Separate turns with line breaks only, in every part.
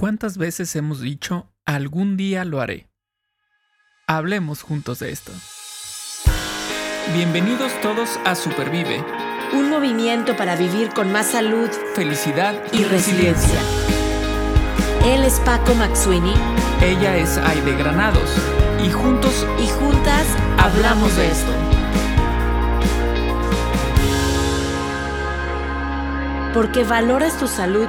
¿Cuántas veces hemos dicho algún día lo haré? Hablemos juntos de esto. Bienvenidos todos a Supervive.
Un movimiento para vivir con más salud,
felicidad
y, resiliencia. Él es Paco Maxuini.
Ella es Aide Granados. Y juntos
y juntas hablamos de esto. Porque valoras tu salud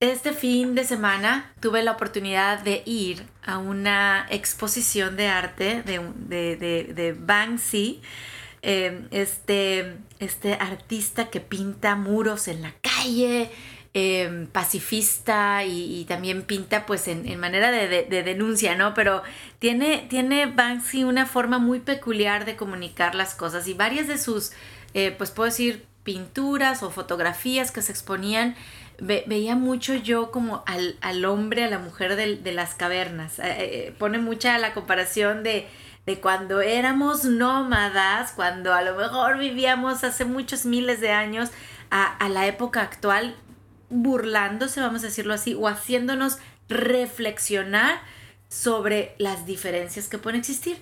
Este fin de semana tuve la oportunidad de ir a una exposición de arte de, Banksy, em, este, este artista que pinta muros en la calle, em, pacifista y, también pinta pues en, manera de, denuncia, ¿no? Pero tiene, tiene Banksy una forma muy peculiar de comunicar las cosas y varias de sus, eh, pues puedo decir, pinturas o fotografías que se exponían veía mucho yo como al, hombre, a la mujer de, las cavernas. Eh, eh, pone mucha la comparación de, cuando éramos nómadas, cuando a lo mejor vivíamos hace muchos miles de años, a, la época actual, burlándose, vamos a decirlo así, o haciéndonos reflexionar sobre las diferencias que pueden existir.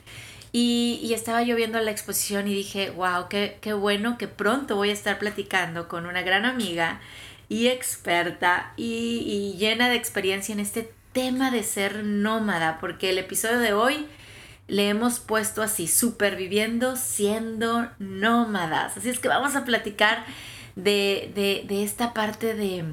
Y, estaba yo viendo la exposición y dije, wow, qué, qué bueno que pronto voy a estar platicando con una gran amiga y experta y, llena de experiencia en este tema de ser nómada, porque el episodio de hoy le hemos puesto así, superviviendo siendo nómadas. Así es que vamos a platicar de, esta parte de,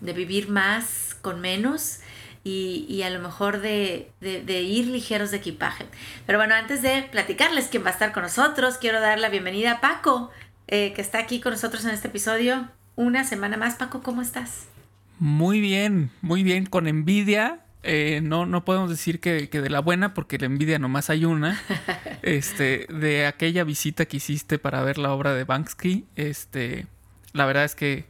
vivir más con menos y, a lo mejor de, ir ligeros de equipaje. Pero bueno, antes de platicarles quién va a estar con nosotros, quiero dar la bienvenida a Paco, eh, que está aquí con nosotros en este episodio una semana más. Paco, ¿cómo estás?
Muy bien, muy bien, con envidia. Eh, no, no podemos decir que, de la buena, porque la envidia nomás hay una. este, de aquella visita que hiciste para ver la obra de Banksy. Este, la verdad es que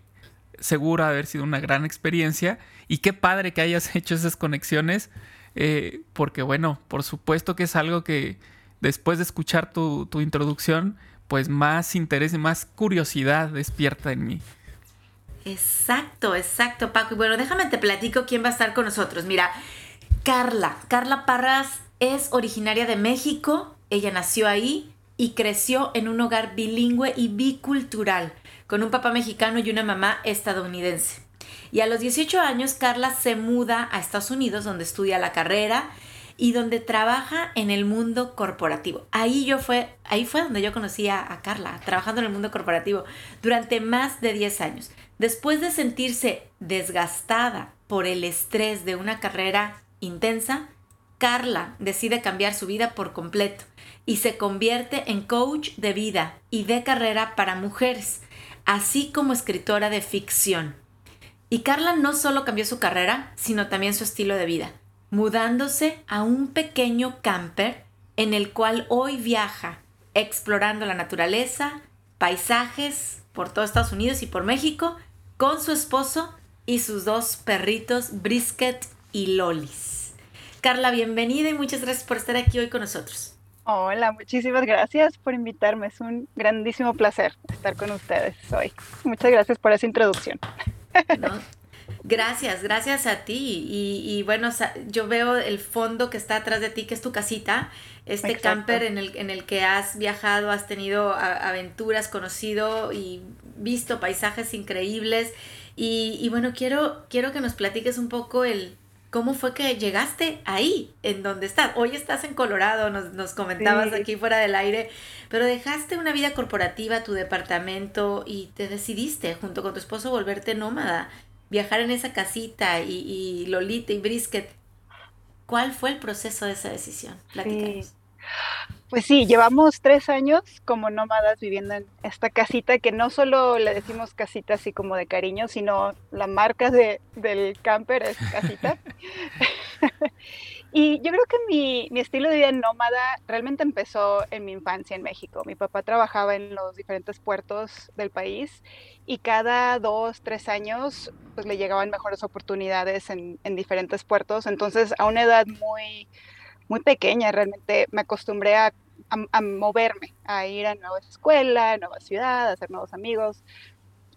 seguro haber sido una gran experiencia. Y qué padre que hayas hecho esas conexiones. Eh, porque bueno, por supuesto que es algo que después de escuchar tu, tu introducción, pues más interés y más curiosidad despierta en mí.
Exacto, exacto, Paco. Y bueno, déjame te platico quién va a estar con nosotros. Mira, Carla. Carla Parras es originaria de México. Ella nació ahí y creció en un hogar bilingüe y bicultural, con un papá mexicano y una mamá estadounidense. Y a los 18 años, Carla se muda a Estados Unidos, donde estudia la carrera y donde trabaja en el mundo corporativo. Ahí yo fue, ahí fue donde yo conocí a, a Carla, trabajando en el mundo corporativo durante más de 10 años. Después de sentirse desgastada por el estrés de una carrera intensa, Carla decide cambiar su vida por completo y se convierte en coach de vida y de carrera para mujeres, así como escritora de ficción. Y Carla no solo cambió su carrera, sino también su estilo de vida, mudándose a un pequeño camper en el cual hoy viaja, explorando la naturaleza, paisajes por todo Estados Unidos y por México, con su esposo y sus dos perritos, Brisket y Lolis. Carla, bienvenida y muchas gracias por estar aquí hoy con nosotros.
Hola, muchísimas gracias por invitarme. Es un grandísimo placer estar con ustedes hoy. Muchas gracias por esa introducción.
Gracias, gracias a ti. Y, bueno, yo veo el fondo que está atrás de ti, que es tu casita, este camper en el, en el que has viajado, has tenido aventuras, conocido y visto paisajes increíbles. Y, bueno, quiero, quiero que nos platiques un poco el cómo fue que llegaste ahí, en donde estás. Hoy estás en Colorado, nos, nos comentabas aquí fuera del aire, pero dejaste una vida corporativa, tu departamento, y te decidiste junto con tu esposo volverte nómada, viajar en esa casita y, y Lolita y Brisket. ¿Cuál fue el proceso de esa decisión? Platícanos.
Pues sí, llevamos tres años como nómadas viviendo en esta casita que no solo le decimos casita así como de cariño, sino la marca de, del camper es casita. Y yo creo que mi, mi, estilo de vida nómada realmente empezó en mi infancia en México. Mi papá trabajaba en los diferentes puertos del país y cada dos, tres años pues le llegaban mejores oportunidades en, en diferentes puertos. Entonces a una edad muy, muy pequeña realmente me acostumbré a, a, a moverme, a ir a nuevas escuelas, nueva ciudad, a hacer nuevos amigos.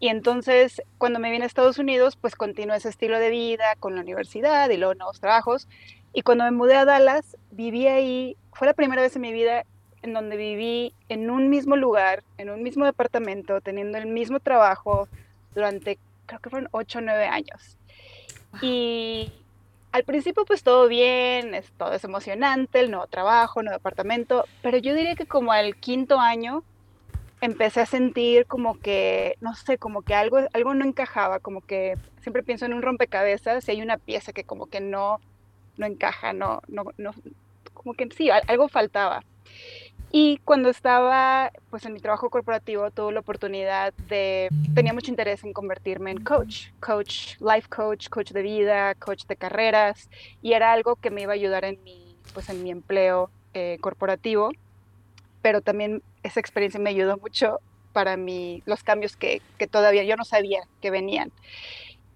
Y entonces, cuando me vine a Estados Unidos, pues continué ese estilo de vida con la universidad y luego nuevos trabajos. Y cuando me mudé a Dallas, viví ahí, fue la primera vez en mi vida en donde viví en un mismo lugar, en un mismo departamento, teniendo el mismo trabajo durante, creo que fueron ocho o nueve años. Y al principio pues todo bien, es, todo es emocionante, el nuevo trabajo, el nuevo departamento, pero yo diría que como al quinto año empecé a sentir como que, no sé, como que algo, algo no encajaba, como que siempre pienso en un rompecabezas y hay una pieza que como que no, no encaja, no, no, no, como que sí, algo faltaba. Y cuando estaba pues en mi trabajo corporativo tuve la oportunidad de, tenía mucho interés en convertirme en coach, coach, life coach, coach de vida, coach de carreras, y era algo que me iba a ayudar en mi, pues en mi empleo eh, corporativo, pero también esa experiencia me ayudó mucho para mí, los cambios que, que todavía yo no sabía que venían.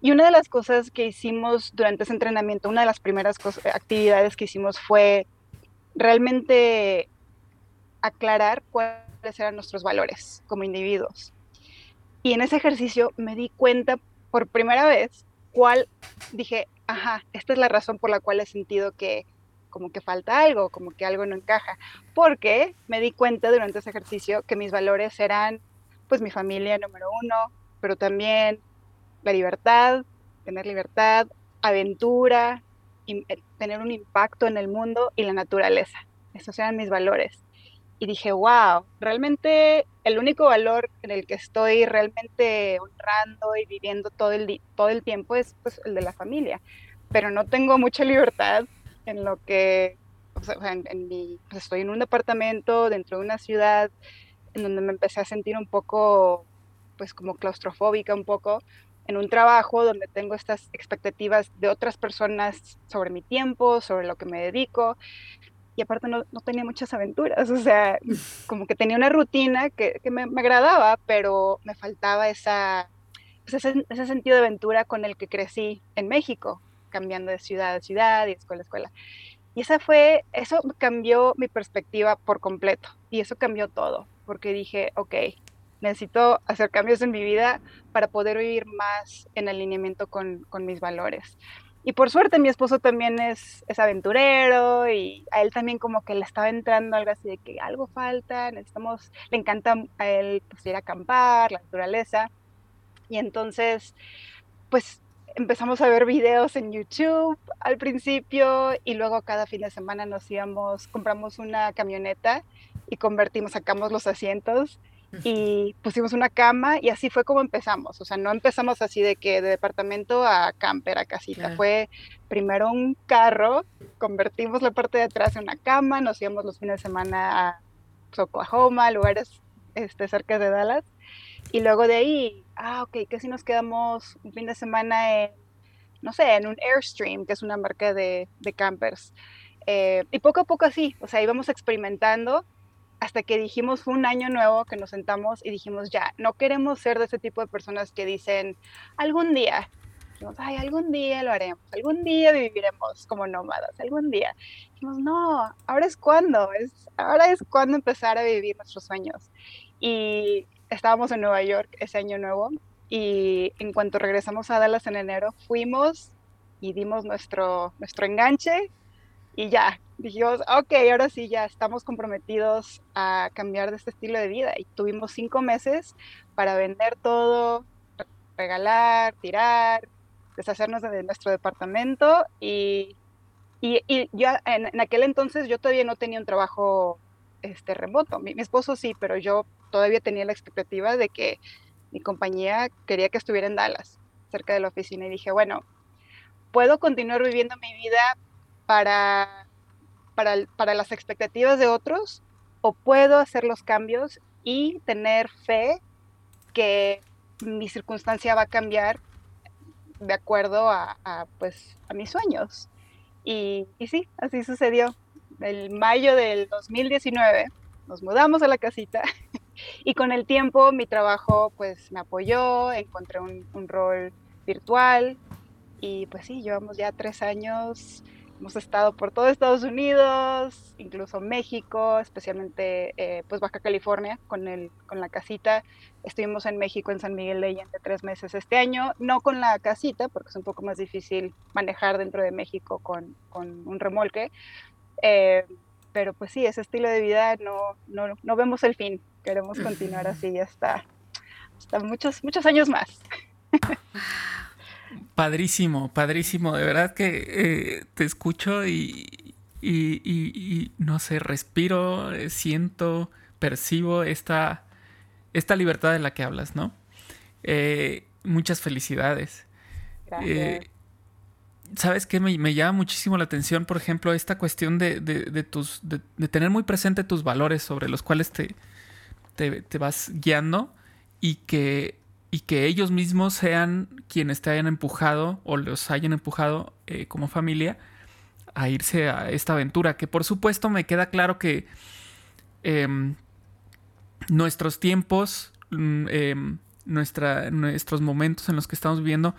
Y una de las cosas que hicimos durante ese entrenamiento, una de las primeras actividades que hicimos fue realmente aclarar cuáles eran nuestros valores como individuos. Y en ese ejercicio me di cuenta por primera vez cuál, dije, ajá, esta es la razón por la cual he sentido que como que falta algo, como que algo no encaja, porque me di cuenta durante ese ejercicio que mis valores eran pues mi familia número uno, pero también la libertad, tener libertad, aventura, eh, tener un impacto en el mundo y la naturaleza. Esos eran mis valores. Y dije, wow, realmente el único valor en el que estoy realmente honrando y viviendo todo el, todo el tiempo es pues, el de la familia. Pero no tengo mucha libertad en lo que, o en, en pues estoy en un departamento dentro de una ciudad en donde me empecé a sentir un poco, pues como claustrofóbica un poco, en un trabajo donde tengo estas expectativas de otras personas sobre mi tiempo, sobre lo que me dedico, y aparte no, no tenía muchas aventuras, o sea, como que tenía una rutina que, que me, me, agradaba, pero me faltaba esa, pues ese, ese sentido de aventura con el que crecí en México, cambiando de ciudad a ciudad y escuela a escuela. Y esa fue, eso cambió mi perspectiva por completo y eso cambió todo, porque dije, ok, necesito hacer cambios en mi vida para poder vivir más en alineamiento con, con mis valores. Y por suerte mi esposo también es, es, aventurero y a él también como que le estaba entrando algo así de que algo falta, necesitamos, le encanta a él pues, ir a acampar, la naturaleza. Y entonces, pues empezamos a ver videos en YouTube al principio y luego cada fin de semana nos íbamos, compramos una camioneta y convertimos, sacamos los asientos y pusimos una cama y así fue como empezamos. O sea, no empezamos así de que de departamento a camper, a casita. Claro. Fue primero un carro, convertimos la parte de atrás en una cama, nos íbamos los fines de semana a Oklahoma, lugares este, cerca de Dallas. Y luego de ahí, ah, ok, que si nos quedamos un fin de semana en, no sé, en un Airstream, que es una marca de, de campers. Eh, y poco a poco así, o sea, íbamos experimentando hasta que dijimos, un año nuevo que nos sentamos y dijimos, ya, no queremos ser de ese tipo de personas que dicen, algún día, dijimos, ay, algún día lo haremos, algún día viviremos como nómadas, algún día. Dijimos, no, ahora es cuando, es, ahora es cuando empezar a vivir nuestros sueños. Y estábamos en Nueva York ese año nuevo y en cuanto regresamos a Dallas en enero, fuimos y dimos nuestro, nuestro enganche y ya, dijimos, ok, ahora sí ya estamos comprometidos a cambiar de este estilo de vida. Y tuvimos cinco meses para vender todo, regalar, tirar, deshacernos de nuestro departamento. Y, y, y en, en, aquel entonces yo todavía no tenía un trabajo este, remoto. Mi, mi, esposo sí, pero yo todavía tenía la expectativa de que mi compañía quería que estuviera en Dallas, cerca de la oficina. Y dije, bueno, puedo continuar viviendo mi vida para, para, para las expectativas de otros o puedo hacer los cambios y tener fe que mi circunstancia va a cambiar de acuerdo a, pues, a mis sueños. Y, y sí, así sucedió. El mayo del 2019 nos mudamos a la casita y con el tiempo mi trabajo pues me apoyó, encontré un, un rol virtual y pues sí, llevamos ya tres años Hemos estado por todo Estados Unidos, incluso México, especialmente eh, pues Baja California con, el, con la casita. Estuvimos en México, en San Miguel de Allende, tres meses este año, no con la casita, porque es un poco más difícil manejar dentro de México con, con un remolque. Eh, pero pues sí, ese estilo de vida no, no, no vemos el fin. Queremos continuar así hasta, hasta muchos, muchos años más.
Padrísimo, padrísimo. De verdad que eh, te escucho y, y, no sé, respiro, eh, siento, percibo esta, esta libertad de la que hablas, ¿no? Eh, muchas felicidades. ¿Sabes qué? Me, llama muchísimo la atención, por ejemplo, esta cuestión de, de, tus, de, tener muy presente tus valores sobre los cuales te, te, te vas guiando y que y que ellos mismos sean quienes te hayan empujado o los hayan empujado eh, como familia a irse a esta aventura. Que por supuesto me queda claro que em, nuestros tiempos, mm, em, nuestros momentos en los que estamos viviendo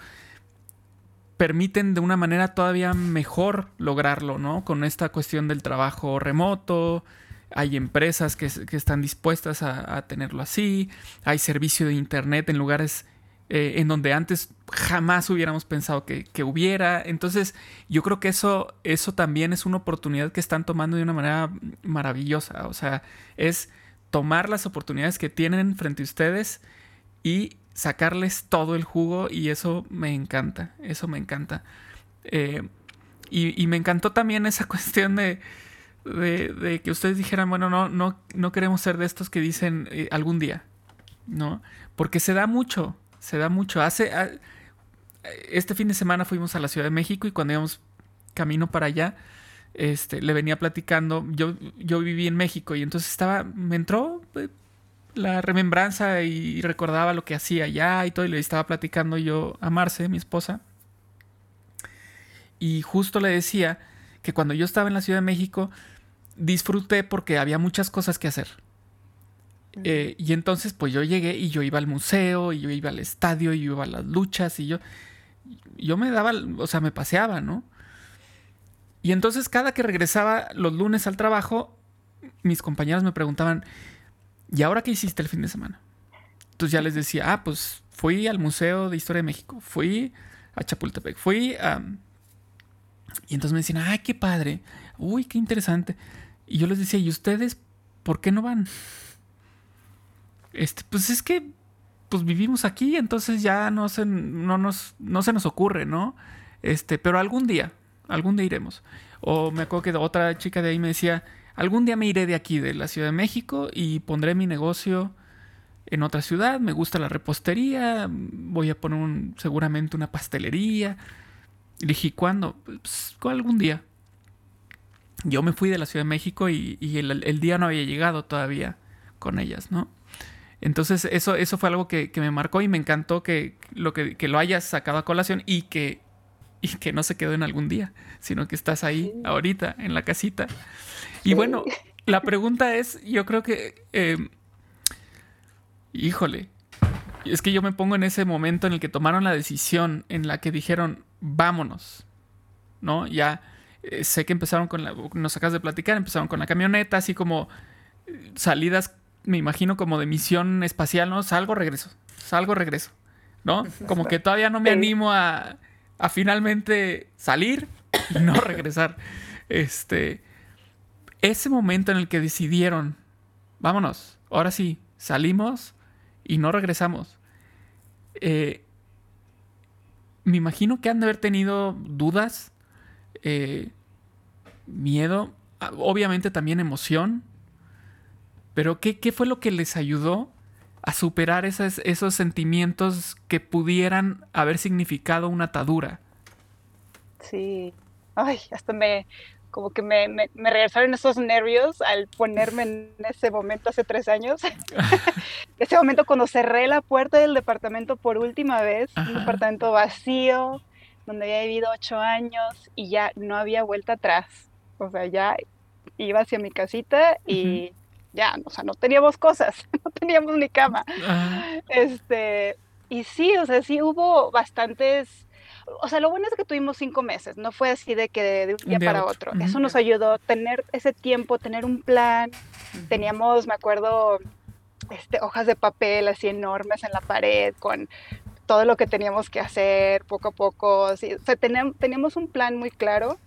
permiten de una manera todavía mejor lograrlo, ¿no? Con esta cuestión del trabajo remoto, hay empresas que, están dispuestas a, tenerlo así, hay servicio de internet en lugares eh, en donde antes jamás hubiéramos pensado que, hubiera. Entonces yo creo que eso, eso también es una oportunidad que están tomando de una manera maravillosa. O sea, es tomar las oportunidades que tienen frente a ustedes y sacarles todo el jugo y eso me encanta, eso me encanta. Eh, y me encantó también esa cuestión de de, que ustedes dijeran, bueno, no, no, no queremos ser de estos que dicen eh, algún día, ¿no? Porque se da mucho, se da mucho. Hace, este fin de semana fuimos a la Ciudad de México y cuando íbamos camino para allá, este, le venía platicando, yo, yo viví en México y entonces estaba, me entró eh, la remembranza y recordaba lo que hacía allá y todo, y le estaba platicando yo a Marce, mi esposa, y justo le decía que cuando yo estaba en la Ciudad de México, disfruté porque había muchas cosas que hacer. Eh, y entonces pues yo llegué y yo iba al museo, y yo iba al estadio, y yo iba a las luchas, y yo, yo me daba, o sea, me paseaba, ¿no? Y entonces cada que regresaba los lunes al trabajo, mis compañeros me preguntaban, ¿y ahora qué hiciste el fin de semana? Entonces ya les decía, ah, pues fui al Museo de Historia de México, fui a Chapultepec, fui a... Y entonces me decían, ay, qué padre, uy, qué interesante. Y yo les decía, ¿y ustedes por qué no van? Este, pues es que pues vivimos aquí, entonces ya no se, no nos, no se nos ocurre, ¿no? Este, pero algún día, algún día iremos. O me acuerdo que otra chica de ahí me decía, algún día me iré de aquí, de la Ciudad de México, y pondré mi negocio en otra ciudad, me gusta la repostería, voy a poner seguramente una pastelería. Y dije, ¿cuándo? Pues algún día yo me fui de la Ciudad de México y, el, día no había llegado todavía con ellas, ¿no? Entonces eso, eso fue algo que, me marcó y me encantó que lo, que, lo hayas sacado a colación y que, y que no se quedó en algún día, sino que estás ahí ahorita en la casita. Y bueno, la pregunta es, yo creo que, em, híjole, es que yo me pongo en ese momento en el que tomaron la decisión, en la que dijeron, vámonos, ¿no? Ya eh, sé que empezaron con la, nos acabas de platicar, empezaron con la camioneta, así como eh, salidas, me imagino como de misión espacial, ¿no? Salgo, regreso, salgo, regreso, ¿no? Como que todavía no me animo a, a finalmente salir y no regresar. Este, ese momento en el que decidieron, vámonos, ahora sí, salimos y no regresamos. Eh, me imagino que han de haber tenido dudas, eh, miedo, obviamente también emoción, pero ¿qué, ¿qué, fue lo que les ayudó a superar esos, esos sentimientos que pudieran haber significado una atadura?
Sí, ay, hasta me, como que me, me, regresaron esos nervios al ponerme en ese momento hace tres años. ese momento cuando cerré la puerta del departamento por última vez, un departamento vacío, donde había vivido ocho años y ya no había vuelta atrás. O sea, ya iba hacia mi casita y ya, o sea, no teníamos cosas, no teníamos ni cama. Este, y sí, o sea, sí hubo bastantes o sea, lo bueno es que tuvimos cinco meses, no fue así de que de, un día para otro. Eso nos ayudó a tener ese tiempo, tener un plan. Teníamos, me acuerdo, este, hojas de papel así enormes en la pared con todo lo que teníamos que hacer poco a poco. o sea, teníamos, un plan muy claro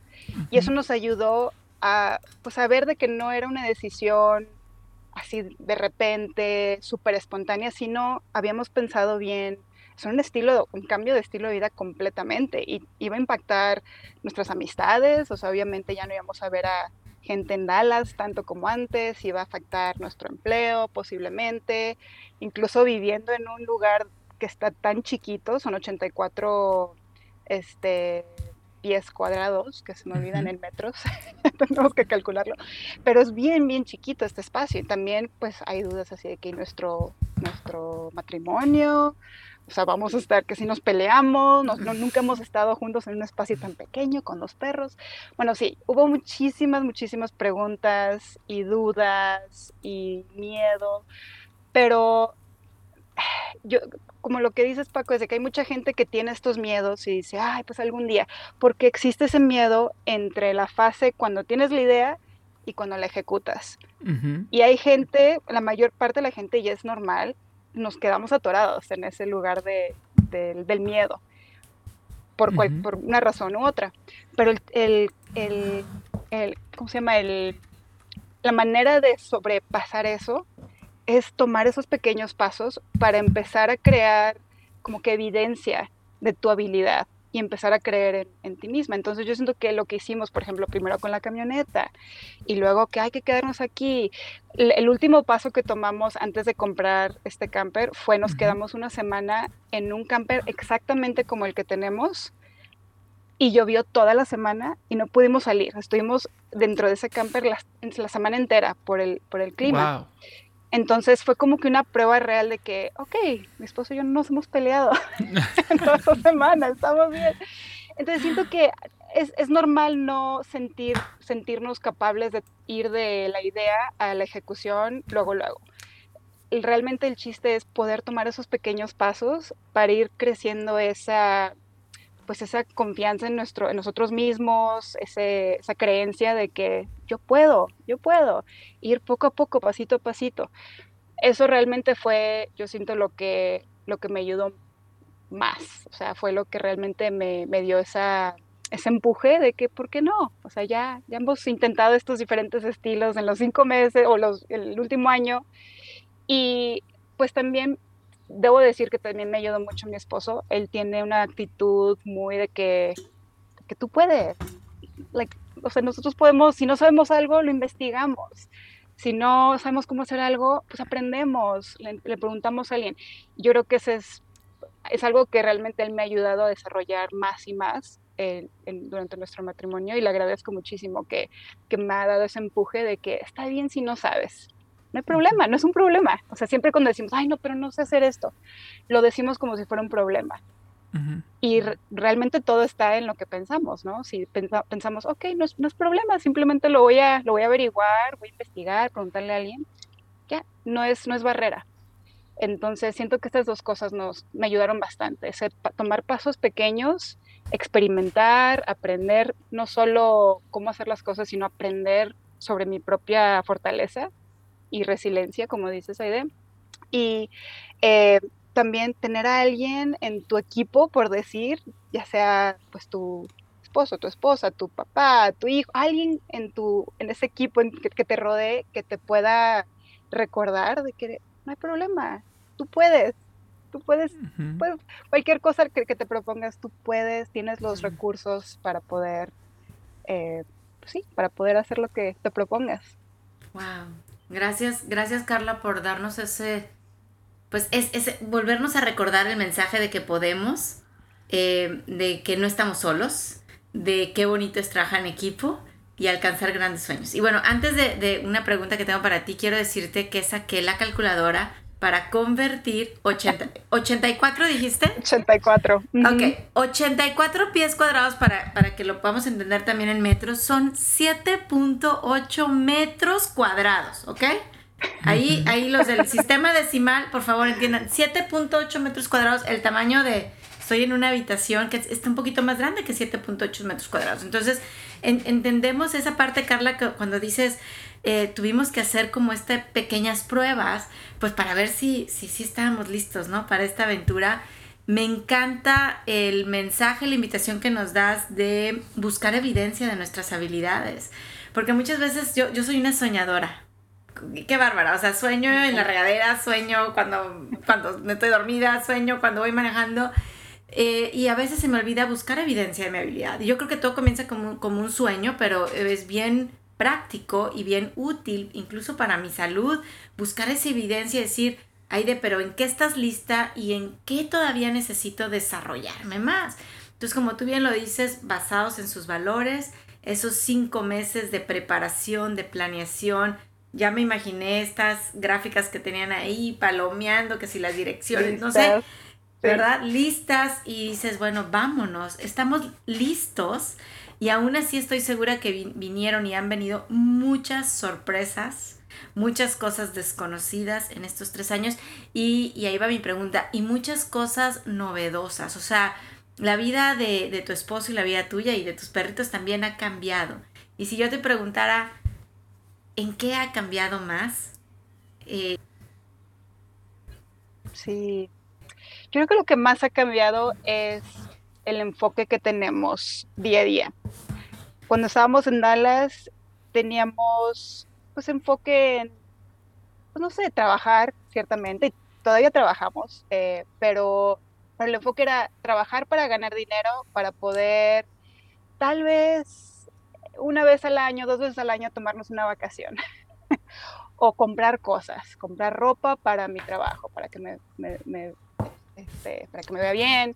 y eso nos ayudó a, pues, a de que no era una decisión así de repente, súper espontánea, sino habíamos pensado bien, es un estilo, un cambio de estilo de vida completamente y iba a impactar nuestras amistades, o sea, obviamente ya no íbamos a ver a gente en Dallas tanto como antes, iba a afectar nuestro empleo posiblemente, incluso viviendo en un lugar que está tan chiquito, son 84 este, pies cuadrados, que se me olvidan en metros, tenemos que calcularlo, pero es bien, bien chiquito este espacio y también pues hay dudas así de que nuestro, nuestro matrimonio, o sea, vamos a estar que si nos peleamos, nunca hemos estado juntos en un espacio tan pequeño con los perros. Bueno, sí, hubo muchísimas, muchísimas preguntas y dudas y miedo, pero yo, como lo que dices Paco, es de que hay mucha gente que tiene estos miedos y dice, ay, pues algún día, porque existe ese miedo entre la fase cuando tienes la idea y cuando la ejecutas. Y hay gente, la mayor parte de la gente ya es normal, nos quedamos atorados en ese lugar de, del miedo, por, por una razón u otra. Pero el, el, el, ¿cómo se llama? El, la manera de sobrepasar eso es tomar esos pequeños pasos para empezar a crear como que evidencia de tu habilidad y empezar a creer en, ti misma. Entonces yo siento que lo que hicimos, por ejemplo, primero con la camioneta y luego que hay que quedarnos aquí. El, último paso que tomamos antes de comprar este camper fue nos quedamos una semana en un camper exactamente como el que tenemos y llovió toda la semana y no pudimos salir. Estuvimos dentro de ese camper la, la semana entera por el, por el clima. Entonces fue como que una prueba real de que, ok, mi esposo y yo no nos hemos peleado en todas las semanas, estamos bien. Entonces siento que es, es, normal no sentir, sentirnos capaces de ir de la idea a la ejecución luego, luego. realmente el chiste es poder tomar esos pequeños pasos para ir creciendo esa pues esa confianza en, nuestro, en nosotros mismos, esa creencia de que yo puedo, yo puedo, ir poco a poco, pasito a pasito. Eso realmente fue, yo siento, lo que, lo que me ayudó más, o sea, fue lo que realmente me, me dio esa, ese empuje de que, ¿por qué no? O sea, ya, ya hemos intentado estos diferentes estilos en los cinco meses o los, el último año y pues también debo decir que también me ayudó mucho mi esposo. Él tiene una actitud muy de que, que tú puedes. o sea, nosotros podemos, si no sabemos algo, lo investigamos. Si no sabemos cómo hacer algo, pues aprendemos, le, preguntamos a alguien. Yo creo que ese es, es algo que realmente él me ha ayudado a desarrollar más y más durante nuestro matrimonio y le agradezco muchísimo que, que me ha dado ese empuje de que está bien si no sabes no hay problema, no es un problema. O sea, siempre cuando decimos, ay, no, pero no sé hacer esto, lo decimos como si fuera un problema. Y realmente todo está en lo que pensamos, ¿no? Si pensamos, ok, no es, no es, problema, simplemente lo voy, a, lo voy a averiguar, voy a investigar, preguntarle a alguien, ya, no es, no es barrera. Entonces siento que estas dos cosas nos, me ayudaron bastante, tomar pasos pequeños, experimentar, aprender no solo cómo hacer las cosas, sino aprender sobre mi propia fortaleza y resiliencia, como dices, Aide. Y eh, también tener a alguien en tu equipo, por decir, ya sea pues tu esposo, tu esposa, tu papá, tu hijo, alguien en tu en ese equipo en que, te rodee que te pueda recordar de que no hay problema, tú puedes, tú puedes, cualquier cosa que, te propongas, tú puedes, tienes los recursos para poder, eh, pues sí, para poder hacer lo que te propongas.
Wow, Gracias, gracias Carla por darnos ese, pues es, volvernos a recordar el mensaje de que podemos, eh, de que no estamos solos, de qué bonito es trabajar en equipo y alcanzar grandes sueños. Y bueno, antes de, de, una pregunta que tengo para ti, quiero decirte que saqué la calculadora para convertir 80, 84 dijiste?
84.
Ok, 84 pies cuadrados para, para que lo podamos entender también en metros son 7.8 metros cuadrados, ¿ok? Ahí, ahí los del sistema decimal, por favor entiendan, 7.8 metros cuadrados, el tamaño de, estoy en una habitación que está un poquito más grande que 7.8 metros cuadrados. Entonces, entendemos esa parte, Carla, que cuando dices, eh, tuvimos que hacer como estas pequeñas pruebas, pues para ver si, si, si estábamos listos, ¿no? Para esta aventura. Me encanta el mensaje, la invitación que nos das de buscar evidencia de nuestras habilidades. Porque muchas veces yo, yo soy una soñadora. Qué bárbara. O sea, sueño en la regadera, sueño cuando, cuando me estoy dormida, sueño cuando voy manejando. Eh, y a veces se me olvida buscar evidencia de mi habilidad. Yo creo que todo comienza como, como un sueño, pero es bien práctico y bien útil, incluso para mi salud, buscar esa evidencia y decir, Aide, pero ¿en qué estás lista y en qué todavía necesito desarrollarme más? Entonces, como tú bien lo dices, basados en sus valores, esos cinco meses de preparación, de planeación, ya me imaginé estas gráficas que tenían ahí, palomeando, que si las direcciones, no sé, ¿verdad? Listas y dices, bueno, vámonos, estamos listos y aún así estoy segura que vinieron y han venido muchas sorpresas, muchas cosas desconocidas en estos tres años. Y, ahí va mi pregunta, y muchas cosas novedosas. O sea, la vida de, tu esposo y la vida tuya y de tus perritos también ha cambiado. Y si yo te preguntara, ¿en qué ha cambiado más?
Eh, sí, creo que lo que más ha cambiado es el enfoque que tenemos día a día. Cuando estábamos en Dallas teníamos pues enfoque en, pues no sé, trabajar ciertamente, todavía trabajamos, eh, pero, el enfoque era trabajar para ganar dinero, para poder tal vez una vez al año, dos veces al año tomarnos una vacación. o comprar cosas, comprar ropa para mi trabajo, para que me, este, para que me vea bien,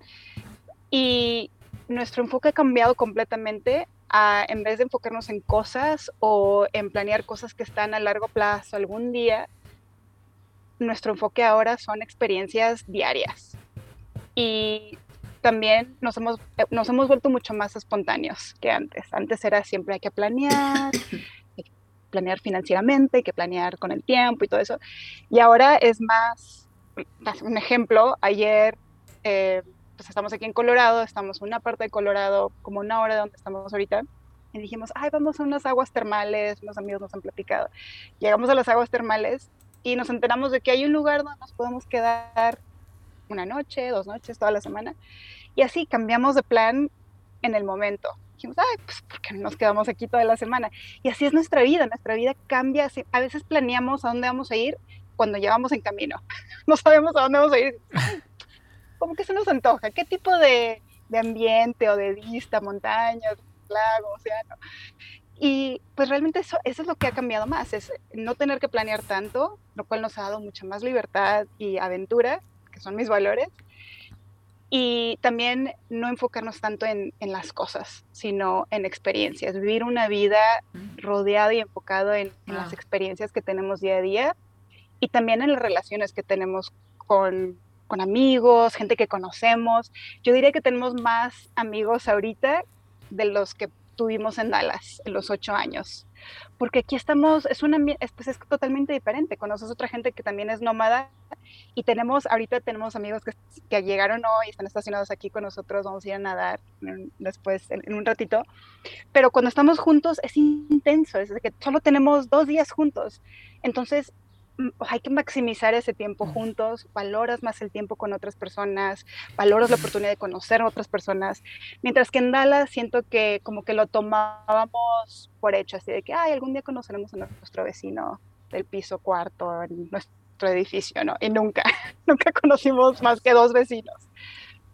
y nuestro enfoque ha cambiado completamente a, en vez de enfocarnos en cosas o en planear cosas que están a largo plazo algún día, nuestro enfoque ahora son experiencias diarias. Y también nos hemos, nos hemos vuelto mucho más espontáneos que antes. Antes era siempre hay que planear, hay que planear financieramente, hay que planear con el tiempo y todo eso. Y ahora es más, un ejemplo, ayer eh, pues estamos aquí en Colorado, estamos en una parte de Colorado, como una hora de donde estamos ahorita, y dijimos, ay, vamos a unas aguas termales, unos amigos nos han platicado. Llegamos a las aguas termales y nos enteramos de que hay un lugar donde nos podemos quedar una noche, dos noches, toda la semana. Y así cambiamos de plan en el momento. Dijimos, ay, pues porque nos quedamos aquí toda la semana. Y así es nuestra vida, nuestra vida cambia. A veces planeamos a dónde vamos a ir cuando llevamos en camino. No sabemos a dónde vamos a ir como que se nos antoja, qué tipo de, ambiente o de vista, montañas, lago, océano. Y pues realmente eso, eso es lo que ha cambiado más, es no tener que planear tanto, lo cual nos ha dado mucha más libertad y aventura, que son mis valores, y también no enfocarnos tanto en, las cosas, sino en experiencias, vivir una vida mm. rodeada y enfocado en, en, las experiencias que tenemos día a día y también en las relaciones que tenemos con, con amigos, gente que conocemos. Yo diría que tenemos más amigos ahorita de los que tuvimos en Dallas en los ocho años. Porque aquí estamos, es, una, es, pues es totalmente diferente. Conoces otra gente que también es nómada y tenemos, ahorita tenemos amigos que, que llegaron hoy, están estacionados aquí con nosotros, vamos a ir a nadar después en, en, un ratito. Pero cuando estamos juntos es intenso, es que solo tenemos dos días juntos. Entonces hay que maximizar ese tiempo juntos, valoras más el tiempo con otras personas, valoras la oportunidad de conocer a otras personas, mientras que en Dallas siento que como que lo tomábamos por hecho, así de que, ay, algún día conoceremos a nuestro vecino del piso cuarto en nuestro edificio, ¿no? Y nunca, nunca conocimos más que dos vecinos.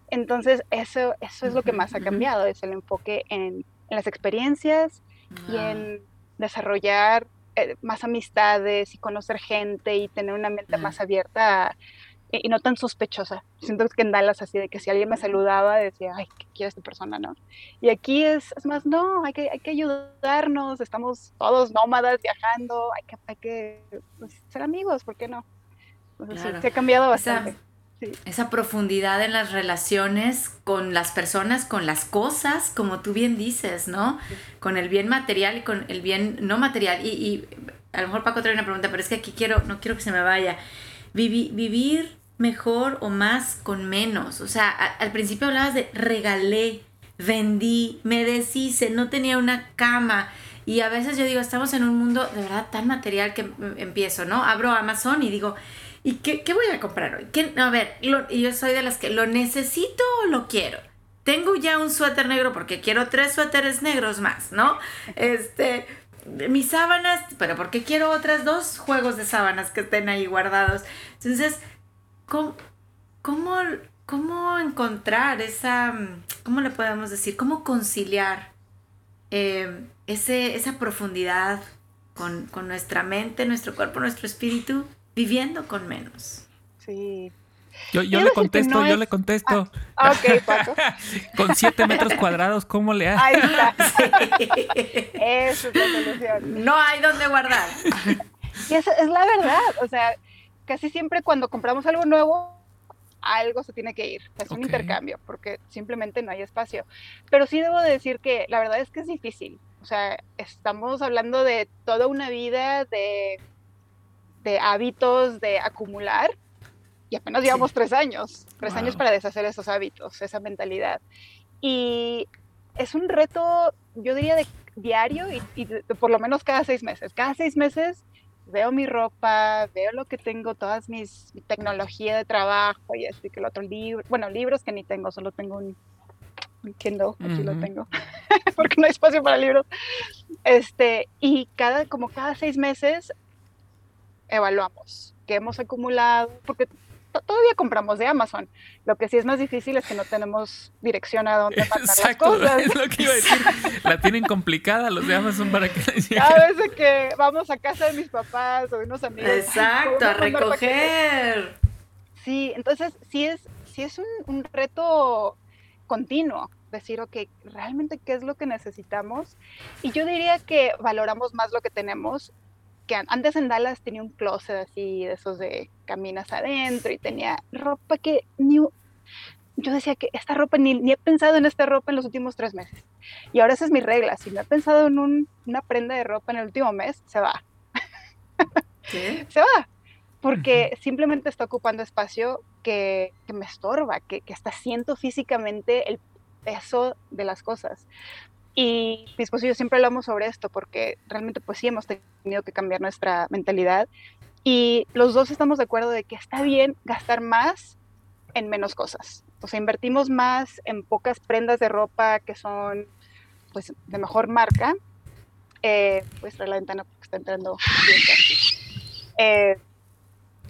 Entonces, eso, eso es lo que más ha cambiado, es el enfoque en, en las experiencias y en desarrollar eh, más amistades y conocer gente y tener una mente más abierta y, no tan sospechosa. Siento que en Dallas así de que si alguien me saludaba decía, ay, ¿qué quiere esta persona, no? Y aquí es, es más, no, hay que, hay que ayudarnos, estamos todos nómadas viajando, hay que, hay que pues, ser amigos, ¿por qué no? se ha cambiado bastante.
Esa, profundidad en las relaciones con las personas, con las cosas, como tú bien dices, ¿no? Con el bien material y con el bien no material. Y, a lo mejor Paco trae una pregunta, pero es que aquí quiero, no quiero que se me vaya. vivir mejor o más con menos. O sea, al principio hablabas de regalé, vendí, me deshice, no tenía una cama. Y a veces yo digo, estamos en un mundo de verdad tan material que empiezo, ¿no? Abro Amazon y digo, ¿y qué, voy a comprar hoy? ¿Qué? A ver, yo soy de las que lo necesito o lo quiero. Tengo ya un suéter negro porque quiero tres suéteres negros más, ¿no? Este, mis sábanas, pero porque quiero otras dos juegos de sábanas que estén ahí guardados. Entonces, ¿cómo, cómo, cómo encontrar esa, cómo le podemos decir, cómo conciliar eh, ese, esa profundidad con, con, nuestra mente, nuestro cuerpo, nuestro espíritu, viviendo con menos.
Sí.
Yo, yo le contesto, yo le contesto.
Ah, ok, Paco.
con siete metros cuadrados, ¿cómo le haces?
Ahí está. Eso es la solución.
No hay donde guardar.
Y eso es la verdad. O sea, casi siempre cuando compramos algo nuevo, algo se tiene que ir. Es un intercambio, porque simplemente no hay espacio. Pero sí debo de decir que la verdad es que es difícil. O sea, estamos hablando de toda una vida de, de hábitos de acumular y apenas llevamos tres años, tres años para deshacer esos hábitos, esa mentalidad. Y es un reto, yo diría, de diario y, por lo menos cada seis meses. Cada seis meses veo mi ropa, veo lo que tengo, todas mis mi tecnología de trabajo y así que el otro libro, bueno, libros que ni tengo, solo tengo un, Kindle, aquí lo tengo, porque no hay espacio para libros. Este, y cada, como cada seis meses evaluamos qué hemos acumulado, porque todavía compramos de Amazon. Lo que sí es más difícil es que no tenemos dirección a dónde mandar las cosas.
Es lo que iba a decir. La tienen complicada los de Amazon para que
la A veces que vamos a casa de mis papás o de unos amigos.
Exacto, a recoger.
Sí, entonces sí es, sí es un, un reto continuo decir, ok, realmente qué es lo que necesitamos. Y yo diría que valoramos más lo que tenemos antes en Dallas tenía un closet así, de esos de caminas adentro y tenía ropa que ni, yo decía que esta ropa, ni, ni, he pensado en esta ropa en los últimos tres meses. Y ahora esa es mi regla, si no he pensado en un, una prenda de ropa en el último mes, se va. se va, porque simplemente está ocupando espacio que, que me estorba, que, que hasta siento físicamente el peso de las cosas. Y mi esposo y yo siempre hablamos sobre esto porque realmente pues sí hemos tenido que cambiar nuestra mentalidad y los dos estamos de acuerdo de que está bien gastar más en menos cosas. O sea, invertimos más en pocas prendas de ropa que son pues de mejor marca. Eh, pues la ventana porque está entrando eh,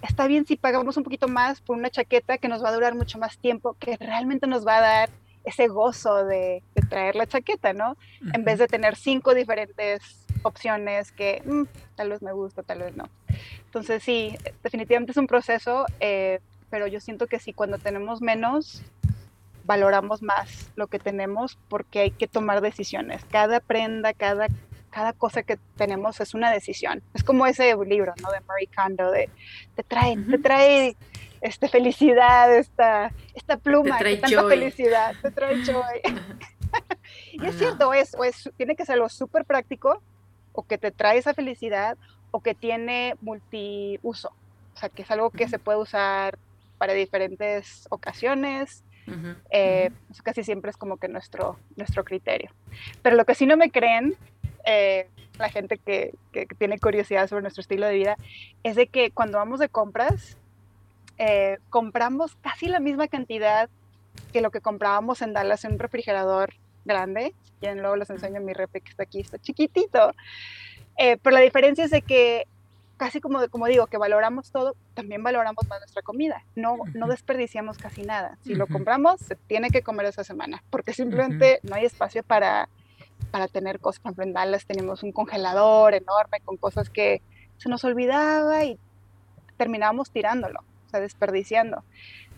está bien si pagamos un poquito más por una chaqueta que nos va a durar mucho más tiempo, que realmente nos va a dar ese gozo de, traer la chaqueta, ¿no? En vez de tener cinco diferentes opciones que mm, tal vez me gusta, tal vez no. Entonces sí, definitivamente es un proceso, eh, pero yo siento que sí, cuando tenemos menos, valoramos más lo que tenemos porque hay que tomar decisiones. Cada prenda, cada, cada cosa que tenemos es una decisión. Es como ese libro, ¿no? De Marie Kondo, de te trae, te trae este, felicidad, esta, esta pluma, te trae tanta felicidad, te trae joy. y es cierto, es, es, tiene que ser algo súper práctico, o que te trae esa felicidad, o que tiene multiuso. O sea, que es algo que se puede usar para diferentes ocasiones. Eh, eso casi siempre es como que nuestro, nuestro criterio. Pero lo que sí no me creen, eh, la gente que, que, tiene curiosidad sobre nuestro estilo de vida, es de que cuando vamos de compras, eh, compramos casi la misma cantidad que lo que comprábamos en Dallas en un refrigerador grande. Y luego les enseño mi refri que está aquí, está chiquitito. Eh, pero la diferencia es de que casi como, como digo, que valoramos todo, también valoramos más nuestra comida. No, no desperdiciamos casi nada. Si lo compramos, se tiene que comer esa semana, porque simplemente no hay espacio para, para tener cosas. Por ejemplo, en Dallas tenemos un congelador enorme con cosas que se nos olvidaba y terminábamos tirándolo desperdiciando.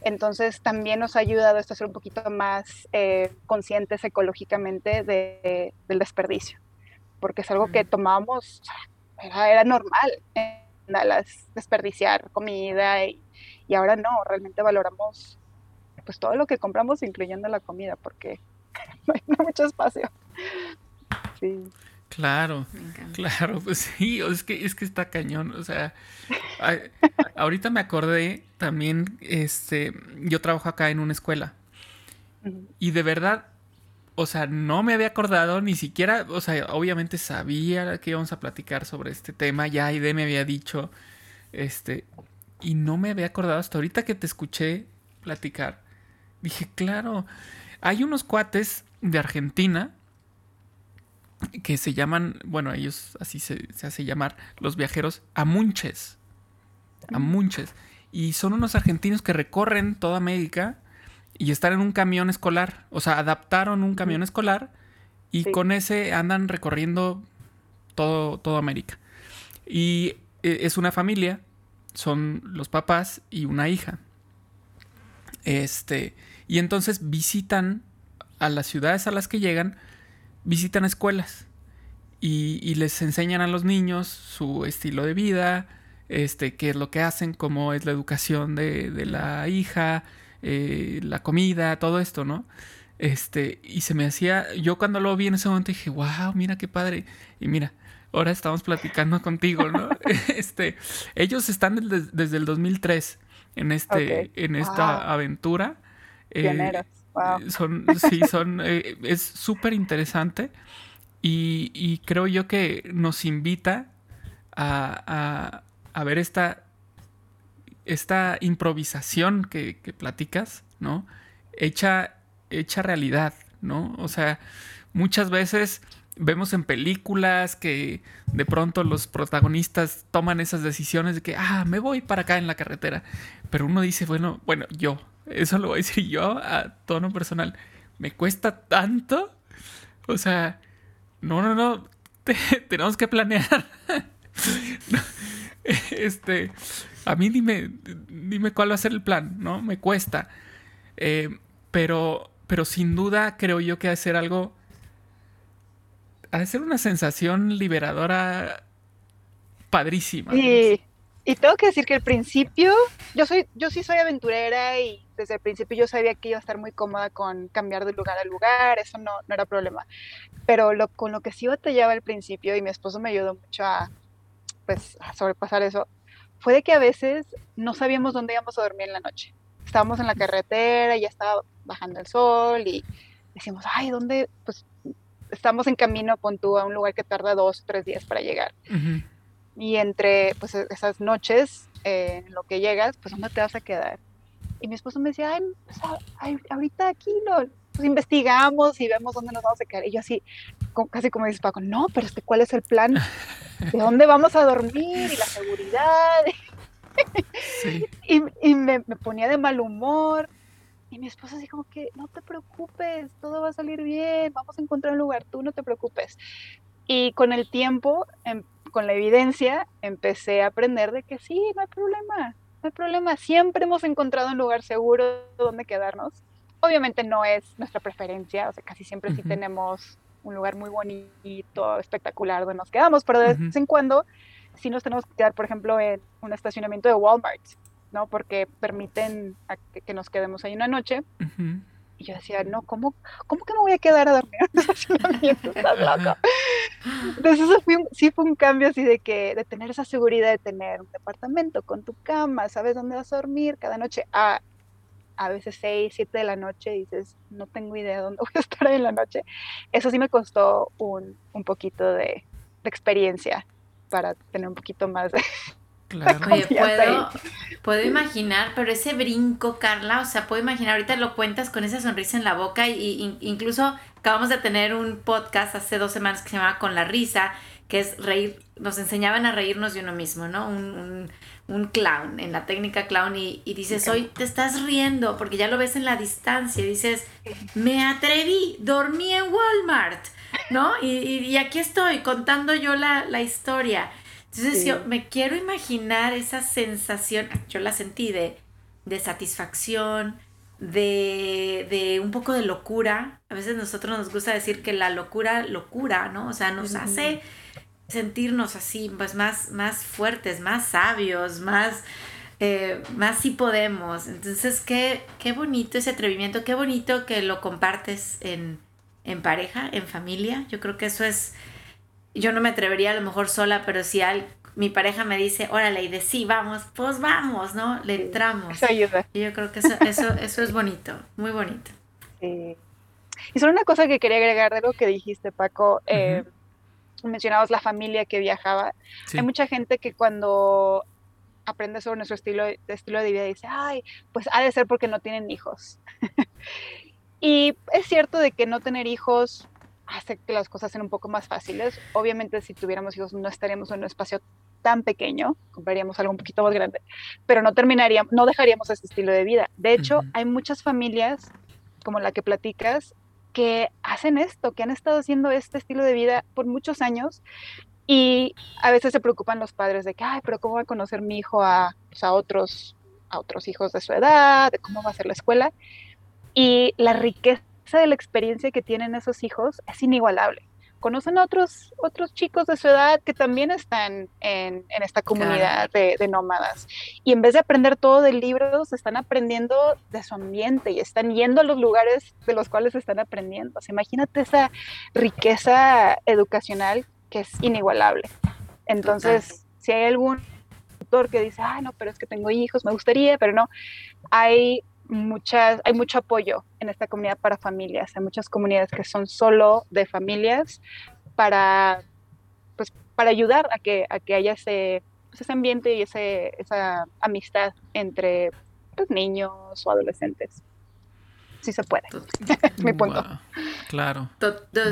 Entonces también nos ha ayudado esto a ser un poquito más eh, conscientes ecológicamente del desperdicio, porque es algo que tomábamos, era, normal. tiendas, desperdiciar comida y, y ahora no, realmente valoramos pues todo lo que compramos, incluyendo la comida, porque no hay mucho espacio. Sí.
Claro, claro, pues sí, es que, es que está cañón, o sea, ahorita me acordé también, este, yo trabajo acá en una escuela y de verdad, o sea, no me había acordado ni siquiera, o sea, obviamente sabía que íbamos a platicar sobre este tema, ya Aide me había dicho, este, y no me había acordado hasta ahorita que te escuché platicar. Dije, claro, hay unos cuates de Argentina que se llaman, bueno, ellos así se, hace llamar, los viajeros amunches. Amunches. Y son unos argentinos que recorren toda América y están en un camión escolar. O sea, adaptaron un camión escolar y con ese andan recorriendo todo, toda América. Y e, es una familia, son los papás y una hija. Este, y entonces visitan a las ciudades a las que llegan visitan escuelas y, les enseñan a los niños su estilo de vida, este, qué es lo que hacen, cómo es la educación de, la hija, eh, la comida, todo esto, ¿no? Este, y se me hacía, yo cuando lo vi en ese momento dije, wow, mira qué padre. Y mira, ahora estamos platicando contigo, ¿no? este, ellos están desde, el 2003 en, este, en esta aventura.
Eh,
son, sí, son, eh, es súper interesante y, creo yo que nos invita a, ver esta, esta improvisación que, platicas, ¿no? Hecha, hecha realidad, ¿no? O sea, muchas veces vemos en películas que de pronto los protagonistas toman esas decisiones de que, ah, me voy para acá en la carretera. Pero uno dice, bueno, bueno, yo, eso lo voy a decir yo a tono personal. Me cuesta tanto. O sea, no, no, no. tenemos que planear. este, a mí dime, dime cuál va a ser el plan, ¿no? Me cuesta. Eh, pero, pero sin duda creo yo que ha algo. Ha de ser una sensación liberadora padrísima.
Y, y tengo que decir que al principio, yo soy, yo sí soy aventurera y desde el principio yo sabía que iba a estar muy cómoda con cambiar de lugar a lugar, eso no, no era problema. Pero lo, con lo que sí batallaba al principio, y mi esposo me ayudó mucho a, pues, a sobrepasar eso, fue de que a veces no sabíamos dónde íbamos a dormir en la noche. Estábamos en la carretera, y ya estaba bajando el sol y decimos, ay, ¿dónde? Pues estamos en camino, con tú a un lugar que tarda dos o tres días para llegar. Y entre pues, esas noches, eh, en lo que llegas, pues ¿dónde te vas a quedar? Y mi esposo me decía, ay, ahorita aquí lo pues, investigamos y vemos dónde nos vamos a quedar. Y yo así, casi como dices Paco, no, pero es que ¿cuál es el plan? ¿De dónde vamos a dormir? Y la seguridad. y, me, ponía de mal humor. Y mi esposa así como que, no te preocupes, todo va a salir bien, vamos a encontrar un lugar, tú no te preocupes. Y con el tiempo, em, con la evidencia, empecé a aprender de que sí, no hay problema, no hay problema, siempre hemos encontrado un lugar seguro donde quedarnos. Obviamente no es nuestra preferencia, o sea, casi siempre sí tenemos un lugar muy bonito, espectacular donde nos quedamos, pero de vez en cuando sí nos tenemos que quedar, por ejemplo, en un estacionamiento de Walmart, ¿no? Porque permiten que, nos quedemos ahí una noche. Y yo decía, no, ¿cómo, ¿cómo que me voy a quedar a dormir un. Entonces eso fue sí fue un cambio así de que, de tener esa seguridad de tener un departamento con tu cama, sabes dónde vas a dormir cada noche. A, a veces 6, 7 de la noche dices, no tengo idea dónde voy a estar en la noche. Eso sí me costó un, un poquito de, de experiencia para tener un poquito más de,
Oye, puedo, puedo imaginar, pero ese brinco, Carla, o sea, puedo imaginar, ahorita lo cuentas con esa sonrisa en la boca y, incluso acabamos de tener un podcast hace dos semanas que se llamaba Con la risa, que es reír, nos enseñaban a reírnos de uno mismo, ¿no? Un, un, clown, en la técnica clown, y, dices, hoy te estás riendo, porque ya lo ves en la distancia, y dices, me atreví, dormí en Walmart, ¿no? Y, y aquí estoy contando yo la, la historia. Entonces yo me quiero imaginar esa sensación, yo la sentí de, de satisfacción, de, de, un poco de locura. A veces nosotros nos gusta decir que la locura, locura, ¿no? O sea, nos hace sentirnos así, pues más, más fuertes, más sabios, más, eh, más si podemos. Entonces, qué, qué bonito ese atrevimiento, qué bonito que lo compartes en, en pareja, en familia. Yo creo que eso es, yo no me atrevería a lo mejor sola, pero si al, mi pareja me dice, órale, y de sí, vamos, pues vamos, ¿no? Le entramos.
Eso ayuda.
Y yo creo que eso, eso, eso es bonito, muy bonito.
Sí. Y solo una cosa que quería agregar de lo que dijiste, Paco, eh, mencionabas la familia que viajaba. Hay mucha gente que cuando aprende sobre nuestro estilo, estilo de vida dice, ay, pues ha de ser porque no tienen hijos. y es cierto de que no tener hijos hace que las cosas sean un poco más fáciles. Obviamente si tuviéramos hijos no estaríamos en un espacio tan pequeño, compraríamos algo un poquito más grande, pero no terminaríamos, no dejaríamos ese estilo de vida. De hecho, hay muchas familias como la que platicas que hacen esto, que han estado haciendo este estilo de vida por muchos años y a veces se preocupan los padres de que, ay, pero ¿cómo va a conocer mi hijo a, pues, a, otros, a otros hijos de su edad? ¿De cómo va a ser la escuela? Y la riqueza de la experiencia que tienen esos hijos es inigualable conocen a otros, otros chicos de su edad que también están en, esta comunidad de, nómadas. Y en vez de aprender todo del libro, se están aprendiendo de su ambiente y están yendo a los lugares de los cuales están aprendiendo. imagínate esa riqueza educacional que es inigualable. Entonces, si hay algún autor que dice, ah, no, pero es que tengo hijos, me gustaría, pero no, hay muchas, hay mucho apoyo en esta comunidad para familias. Hay muchas comunidades que son solo de familias para, pues, para ayudar a que, a que haya ese, pues, ese ambiente y ese, esa amistad entre pues, niños o adolescentes. Sí se puede. Mi punto.
Claro.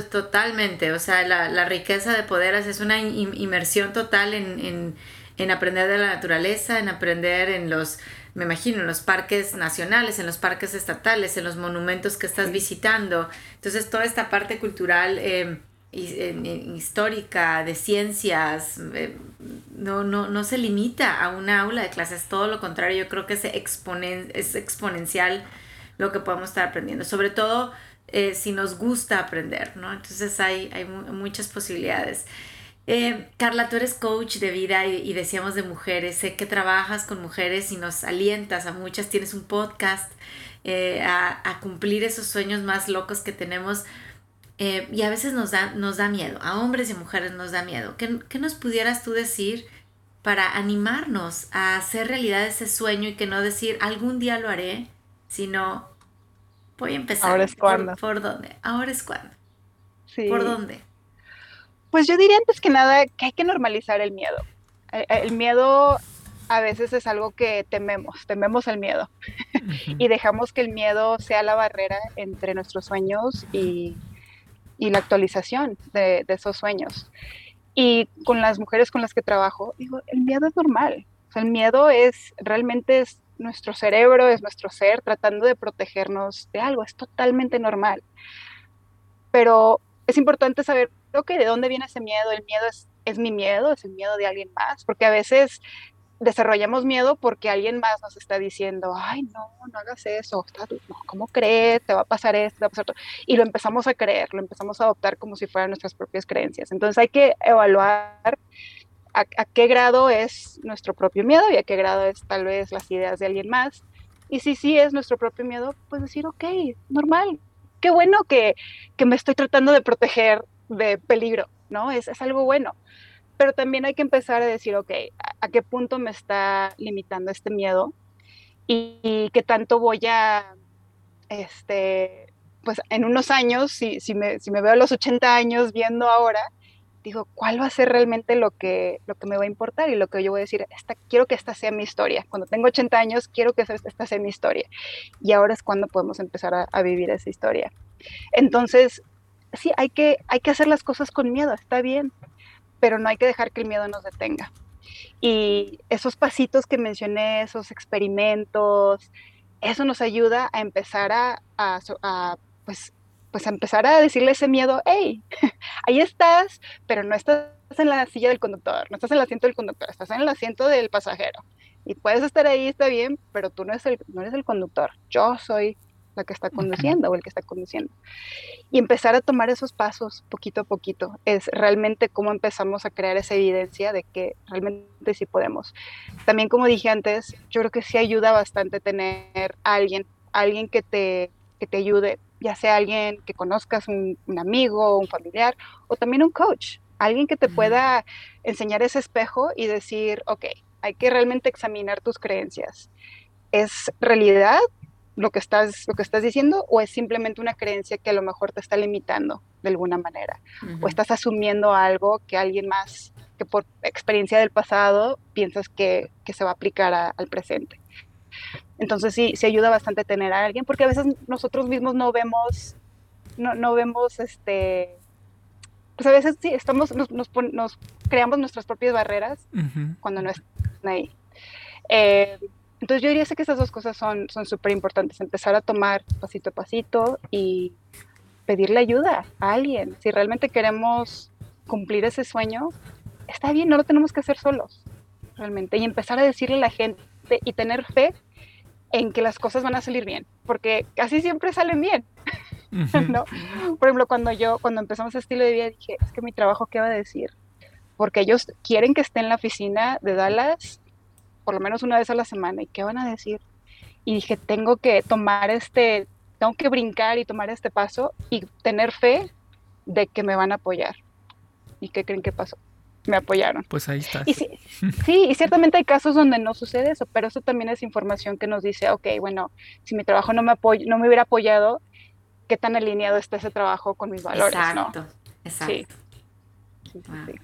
Totalmente. O sea, la, la, riqueza de poder es una inmersión total en, en, en aprender de la naturaleza, en aprender en los me imagino, en los parques nacionales, en los parques estatales, en los monumentos que estás visitando. Entonces, toda esta parte cultural, eh, histórica, de ciencias, eh, no, no, no se limita a una aula de clases, todo lo contrario, yo creo que es, exponen es exponencial lo que podemos estar aprendiendo, sobre todo eh, si nos gusta aprender, ¿no? Entonces hay, hay muchas posibilidades. Eh, Carla, tú eres coach de vida y, decíamos de mujeres. Sé que trabajas con mujeres y nos alientas a muchas. Tienes un podcast eh, a, cumplir esos sueños más locos que tenemos. Eh, y a veces nos da, nos da miedo. A hombres y mujeres nos da miedo. ¿Qué, ¿Qué, nos pudieras tú decir para animarnos a hacer realidad ese sueño y que no decir algún día lo haré, sino voy a empezar?
Ahora es cuando.
¿Por, dónde? Ahora es cuando. ¿Por dónde?
Pues yo diría antes que nada que hay que normalizar el miedo. Eh, eh, el, miedo a veces es algo que tememos, tememos el miedo y dejamos que el miedo sea la barrera entre nuestros sueños y, la actualización de, esos sueños. Y con las mujeres con las que trabajo, digo, el miedo es normal. el miedo es realmente es nuestro cerebro, es nuestro ser tratando de protegernos de algo, es totalmente normal. Pero es importante saber que ¿de dónde viene ese miedo? El miedo es, es mi miedo, es el miedo de alguien más, porque a veces desarrollamos miedo porque alguien más nos está diciendo, ay, no, no hagas eso, ¿cómo crees? Te va a pasar esto, te va a pasar todo. Y lo empezamos a creer, lo empezamos a adoptar como si fueran nuestras propias creencias. Entonces hay que evaluar a, a, qué grado es nuestro propio miedo y a qué grado es tal vez las ideas de alguien más. Y si sí es nuestro propio miedo, pues decir, ok, normal. Qué bueno que, que me estoy tratando de proteger de peligro, ¿no? Es, es, algo bueno. Pero también hay que empezar a decir, ok, ¿a, qué punto me está limitando este miedo? Y, qué tanto voy a, este, pues en unos años, si, si, me, si me veo a los 80 años viendo ahora, digo, ¿cuál va a ser realmente lo que, lo que me va a importar? Y lo que yo voy a decir, esta, quiero que esta sea mi historia. Cuando tengo 80 años, quiero que esta sea mi historia. Y ahora es cuando podemos empezar a vivir esa historia. Entonces, sí, hay que, hay que hacer las cosas con miedo, está bien, pero no hay que dejar que el miedo nos detenga. Y esos pasitos que mencioné, esos experimentos, eso nos ayuda a empezar a, a, pues, pues a empezar a decirle ese miedo, hey, ahí estás, pero no estás en la silla del conductor, no estás en el asiento del conductor, estás en el asiento del pasajero. Y puedes estar ahí, está bien, pero tú no eres el, no eres el conductor, yo soy la que está conduciendo o el que está conduciendo. Y empezar a tomar esos pasos poquito a poquito es realmente cómo empezamos a crear esa evidencia de que realmente sí podemos. También como dije antes, yo creo que sí ayuda bastante tener a alguien, alguien que te, que te ayude, ya sea alguien que conozcas, un, un amigo, un familiar o también un coach, alguien que te pueda enseñar ese espejo y decir, ok, hay que realmente examinar tus creencias. ¿Es realidad lo que estás, lo que estás diciendo o es simplemente una creencia que a lo mejor te está limitando de alguna manera? O estás asumiendo algo que alguien más, que por experiencia del pasado, piensas que, se va a aplicar al presente. Entonces sí, se ayuda bastante tener a alguien porque a veces nosotros mismos no vemos, no, no vemos este, pues a veces sí, estamos, nos, nos, creamos nuestras propias barreras cuando no están ahí. Eh, entonces yo diría que esas dos cosas son súper importantes, empezar a tomar pasito a pasito y pedirle ayuda a alguien. Si realmente queremos cumplir ese sueño, está bien, no lo tenemos que hacer solos, realmente. Y empezar a decirle a la gente y tener fe en que las cosas van a salir bien, porque casi siempre salen bien. ¿no? Por ejemplo, cuando yo, cuando empezamos este estilo de vida, dije, es que mi trabajo, ¿qué va a decir? Porque ellos quieren que esté en la oficina de Dallas por lo menos una vez a la semana. ¿Y qué van a decir? Y dije, tengo que tomar este, tengo que brincar y tomar este paso y tener fe de que me van a apoyar. ¿Y qué creen que pasó? Me apoyaron.
Pues ahí está.
sí, sí, y ciertamente hay casos donde no sucede eso, pero eso también es información que nos dice, ok, bueno, si mi trabajo no me, apoy no me hubiera apoyado, ¿qué tan alineado está ese trabajo con mis valores?
Exacto, exacto. Sí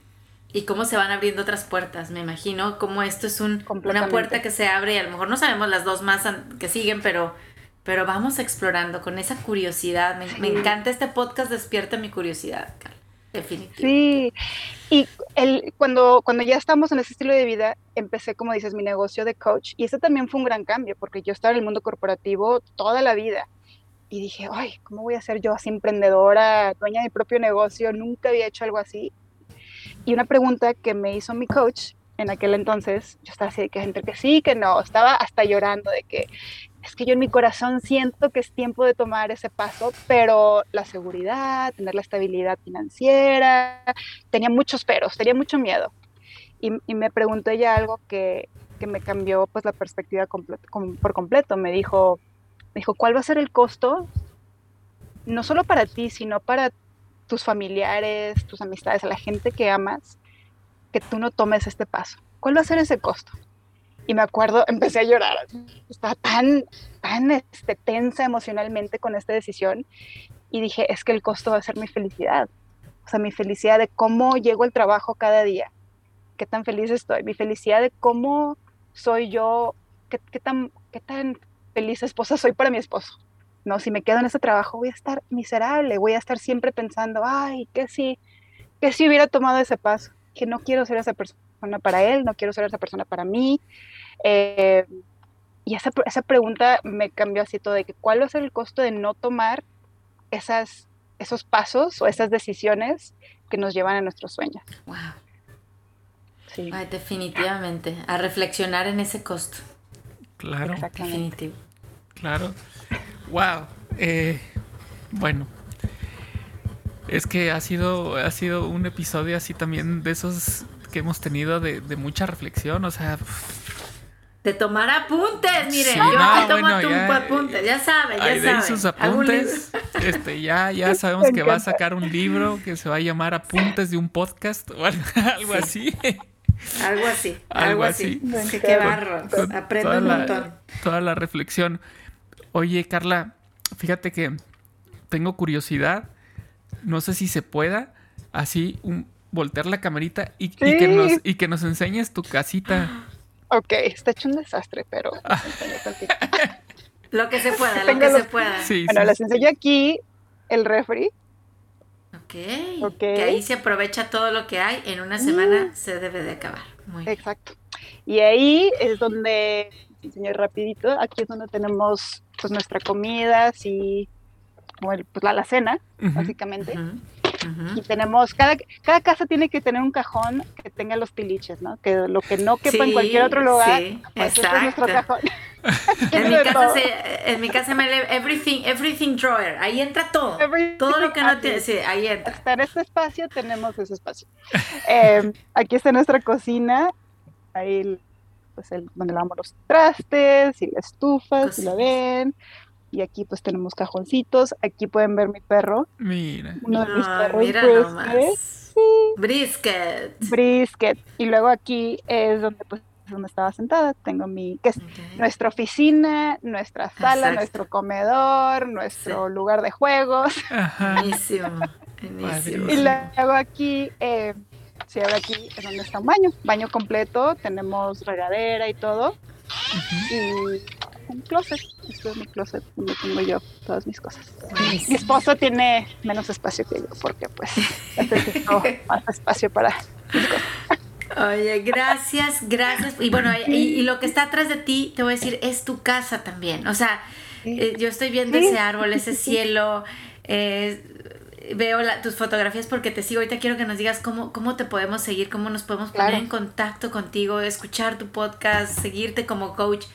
y cómo se van abriendo otras puertas. Me imagino cómo esto es un, una puerta que se abre y a lo mejor no sabemos las dos más que siguen, pero, pero vamos explorando con esa curiosidad. Me, encanta este podcast, despierta mi curiosidad, Carla. Definitivamente.
Sí, y el, cuando, cuando ya estamos en ese estilo de vida, empecé, como dices, mi negocio de coach y ese también fue un gran cambio porque yo estaba en el mundo corporativo toda la vida y dije, ay, ¿cómo voy a ser yo así emprendedora, dueña de mi propio negocio? Nunca había hecho algo así y una pregunta que me hizo mi coach en aquel entonces, yo estaba así de que que sí, que no, estaba hasta llorando de que es que yo en mi corazón siento que es tiempo de tomar ese paso, pero la seguridad, tener la estabilidad financiera, tenía muchos peros, tenía mucho miedo. Y, me preguntó ella algo que, que, me cambió pues la perspectiva por completo. Me dijo, me dijo, ¿cuál va a ser el costo? No solo para ti, sino para tus familiares, tus amistades, a la gente que amas, que tú no tomes este paso? ¿Cuál va a ser ese costo? Y me acuerdo, empecé a llorar. Estaba tan, tan este, tensa emocionalmente con esta decisión y dije, es que el costo va a ser mi felicidad. O sea, mi felicidad de cómo llego al trabajo cada día, qué tan feliz estoy, mi felicidad de cómo soy yo, qué, qué tan, qué tan feliz esposa soy para mi esposo. ¿No? Si me quedo en ese trabajo voy a estar miserable, voy a estar siempre pensando, ay, que si, que si hubiera tomado ese paso, que no quiero ser esa persona para él, no quiero ser esa persona para mí. Eh, y esa, esa, pregunta me cambió así todo de que cuál va a ser el costo de no tomar esas, esos pasos o esas decisiones que nos llevan a nuestros sueños.
Wow. Sí. definitivamente, a reflexionar en ese costo.
Claro.
Definitivo.
Claro. Wow. Eh, bueno. Es que ha sido, ha sido un episodio así también de esos que hemos tenido de, mucha reflexión. O sea.
De tomar apuntes, miren, yo no, tomo apuntes, ya saben, ya saben.
sus apuntes. Este, ya, ya sabemos que va a sacar un libro que se va a llamar Apuntes de un podcast o algo así.
Algo así, algo, así. Qué barro, aprende un montón.
toda la reflexión. Oye, Carla, fíjate que tengo curiosidad. No sé si se pueda así un, voltear la camerita y, que nos, y que nos enseñes tu casita.
Ok, está hecho un desastre, pero
lo que se pueda, lo que se pueda.
bueno, les enseño aquí el refri.
Ok. Que ahí se aprovecha todo lo que hay. En una semana mm. se debe de acabar. Muy
Exacto. Y ahí es donde enseñar rapidito. Aquí es donde tenemos pues nuestra comida, como el, pues, la cena, básicamente. Y tenemos, cada, cada casa tiene que tener un cajón que tenga los piliches, ¿no? Que lo que no quepa en cualquier otro lugar,
sí, pues este es nuestro cajón. en, mi casa se, en mi casa me lee everything, everything drawer. Ahí entra todo. todo lo que no tiene. Sí, ahí entra.
En este espacio, tenemos ese espacio. Eh, aquí está nuestra cocina. Ahí, pues, el, donde lavamos los trastes y la estufa, si la ven. Y aquí, pues, tenemos cajoncitos. Aquí pueden ver mi perro.
Mira.
Uno de mis perros.
Mira nomás. Brisket.
Brisket. Y luego aquí es donde, pues, donde estaba sentada. Tengo mi, que es nuestra oficina, nuestra sala, nuestro comedor, nuestro lugar de juegos.
Buenísimo.
Y luego aquí, eh, si ahora aquí es donde está un baño, baño completo, tenemos regadera y todo. Y un closet, este es mi closet donde tengo yo todas mis cosas. Mi esposo tiene menos espacio que yo porque pues necesito más espacio para mis cosas.
Oye, gracias, gracias. Y bueno, y, lo que está atrás de ti, te voy a decir, es tu casa también. O sea, eh, yo estoy viendo ese árbol, ese cielo, eh, veo tus fotografías porque te sigo. Ahorita quiero que nos digas cómo, cómo te podemos seguir, cómo nos podemos poner en contacto contigo, escuchar tu podcast, seguirte como coach.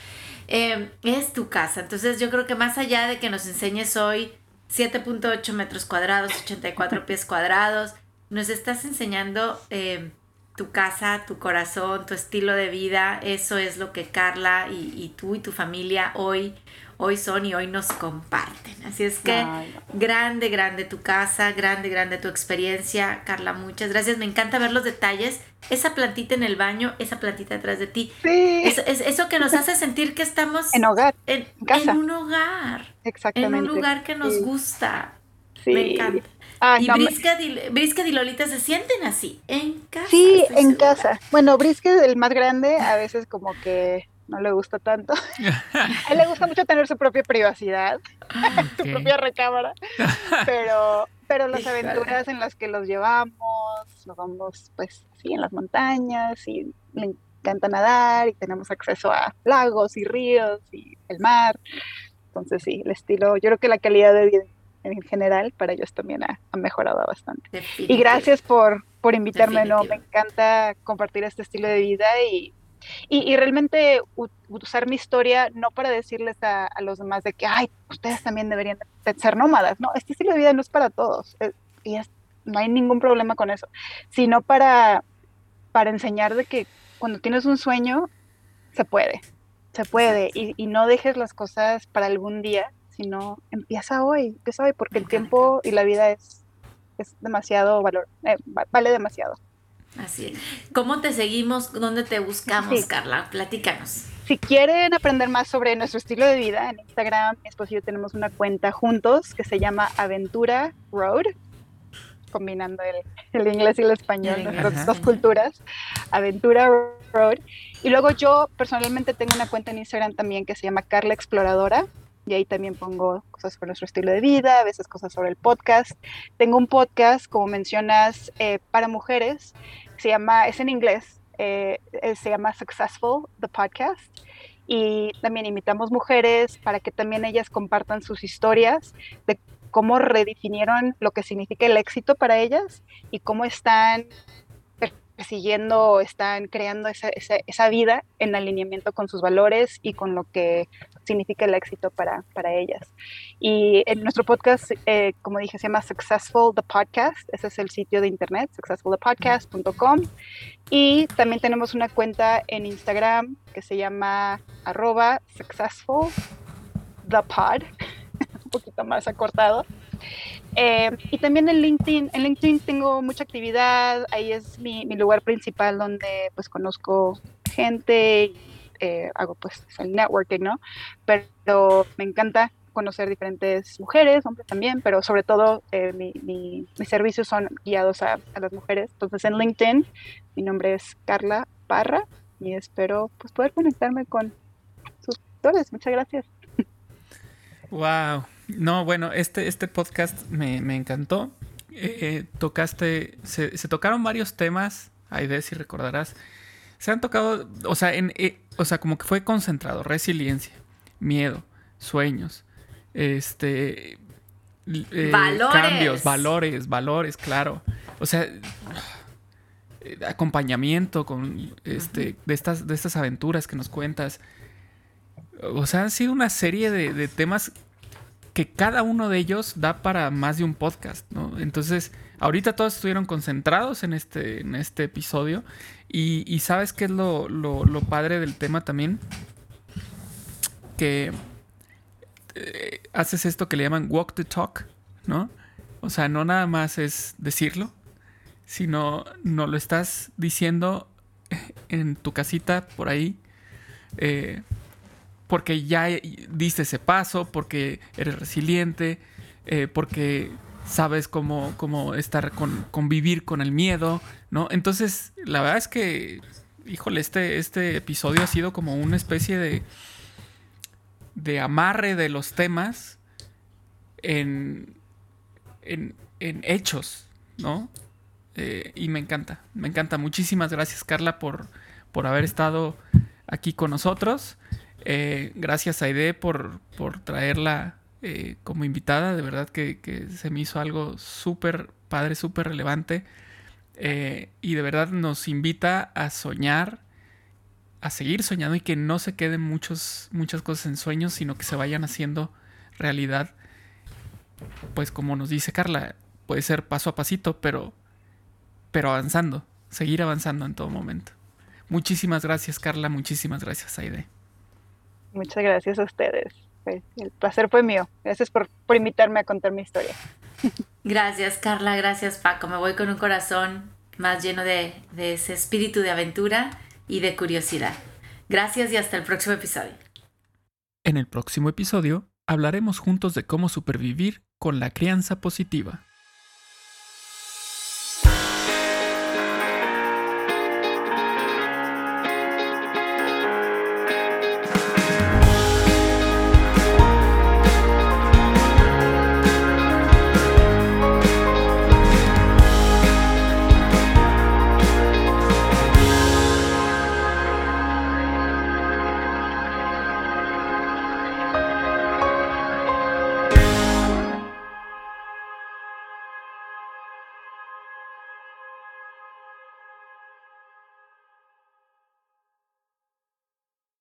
Eh, es tu casa. Entonces yo creo que más allá de que nos enseñes hoy 7.8 metros cuadrados, 84 pies cuadrados, nos estás enseñando tu casa, tu corazón, tu estilo de vida, eso es lo que Carla y, tú y tu familia hoy, hoy son y hoy nos comparten. Así es que grande, grande tu casa, grande, grande tu experiencia. Carla, muchas gracias. Me encanta ver los detalles. Esa plantita en el baño, esa plantita detrás de ti.
Sí.
Es, eso que nos hace sentir que estamos
en hogar,
en, en un hogar.
Exactamente.
En un lugar que nos gusta. Me encanta y, Brisket y, Lolita se sienten así, en casa.
Sí, en casa. Bueno, Brisket, el más grande, a veces como que no le gusta tanto. a él le gusta mucho tener su propia privacidad, su propia recámara, pero, pero las aventuras en las que los llevamos, nos vamos pues así en las montañas y le encanta nadar y tenemos acceso a lagos y ríos y el mar. Entonces sí, el estilo, yo creo que la calidad de vida en general, para ellos también ha, mejorado bastante. Y gracias por, por invitarme, ¿no? Me encanta compartir este estilo de vida y, y, realmente usar mi historia no para decirles a, los demás de que, ay, ustedes también deberían ser nómadas, no, este estilo de vida no es para todos y no hay ningún problema con eso, sino para, para enseñar de que cuando tienes un sueño, se puede, se puede y, y no dejes las cosas para algún día, sino empieza hoy, empieza hoy, porque el tiempo y la vida es, es demasiado valor, eh, vale demasiado.
Así es. ¿Cómo te seguimos? ¿Dónde te buscamos, Carla? Platícanos.
Si quieren aprender más sobre nuestro estilo de vida, en Instagram, mi esposo y yo tenemos una cuenta juntos que se llama Aventura Road, combinando el, inglés y el español, nuestras dos culturas, Aventura Road. Y luego yo personalmente tengo una cuenta en Instagram también que se llama Carla Exploradora, y ahí también pongo cosas sobre nuestro estilo de vida, a veces cosas sobre el podcast. Tengo un podcast, como mencionas, eh, para mujeres, se llama, es en inglés, eh, eh, se llama Successful, the podcast, y también invitamos mujeres para que también ellas compartan sus historias de cómo redefinieron lo que significa el éxito para ellas y cómo están persiguiendo, están creando esa, esa, esa, vida en alineamiento con sus valores y con lo que significa el éxito para, para ellas. Y en nuestro podcast, eh, como dije, se llama Successful the Podcast. Ese es el sitio de internet, successfulthepodcast.com. Y también tenemos una cuenta en Instagram que se llama arroba successful the pod, un poquito más acortado. Eh, y también en LinkedIn, en LinkedIn tengo mucha actividad, ahí es mi, mi lugar principal donde pues conozco gente, eh, hago pues el networking, ¿no? Pero me encanta conocer diferentes mujeres, hombres también, pero sobre todo eh, mi, mis servicios son guiados a, las mujeres. Entonces en LinkedIn mi nombre es Carla Parra y espero pues poder conectarme con sus. Muchas gracias.
Wow. No, bueno, este, este podcast me, me encantó. Eh, tocaste, se, se, tocaron varios temas, Aide, si recordarás. Se han tocado, o sea, en, eh, o sea, como que fue concentrado, resiliencia, miedo, sueños, este,
eh, valores.
cambios, valores, valores, claro. O sea, acompañamiento con este, de estas, de estas aventuras que nos cuentas. o sea, han sido una serie de, temas que cada uno de ellos da para más de un podcast, ¿no? Entonces, ahorita todos estuvieron concentrados en este, en este episodio y, sabes qué es lo, lo, padre del tema también, que eh, haces esto que le llaman walk the talk, ¿no? O sea, no nada más es decirlo, sino no lo estás diciendo en tu casita por ahí, eh, porque ya diste ese paso, porque eres resiliente, eh, porque sabes cómo, cómo estar con, convivir con el miedo, ¿no? Entonces, la verdad es que, híjole, este, este episodio ha sido como una especie de, de amarre de los temas en, en, hechos, ¿no? Eh, y me encanta, me encanta. Muchísimas gracias, Carla, por, por haber estado aquí con nosotros. Eh, gracias, Aide, por, por traerla eh, como invitada. De verdad que, se me hizo algo súper padre, súper relevante. y de verdad nos invita a soñar, a seguir soñando y que no se queden muchos, muchas cosas en sueños, sino que se vayan haciendo realidad pues como nos dice Carla, puede ser paso a pasito, pero, pero avanzando, seguir avanzando en todo momento. Muchísimas gracias Carla, muchísimas gracias Aide.
Muchas gracias a ustedes. El placer fue mío. Gracias por, invitarme a contar mi historia.
Gracias Carla, gracias Paco. Me voy con un corazón más lleno de, de ese espíritu de aventura y de curiosidad. Gracias y hasta el próximo episodio.
En el próximo episodio hablaremos juntos de cómo supervivir con la crianza positiva.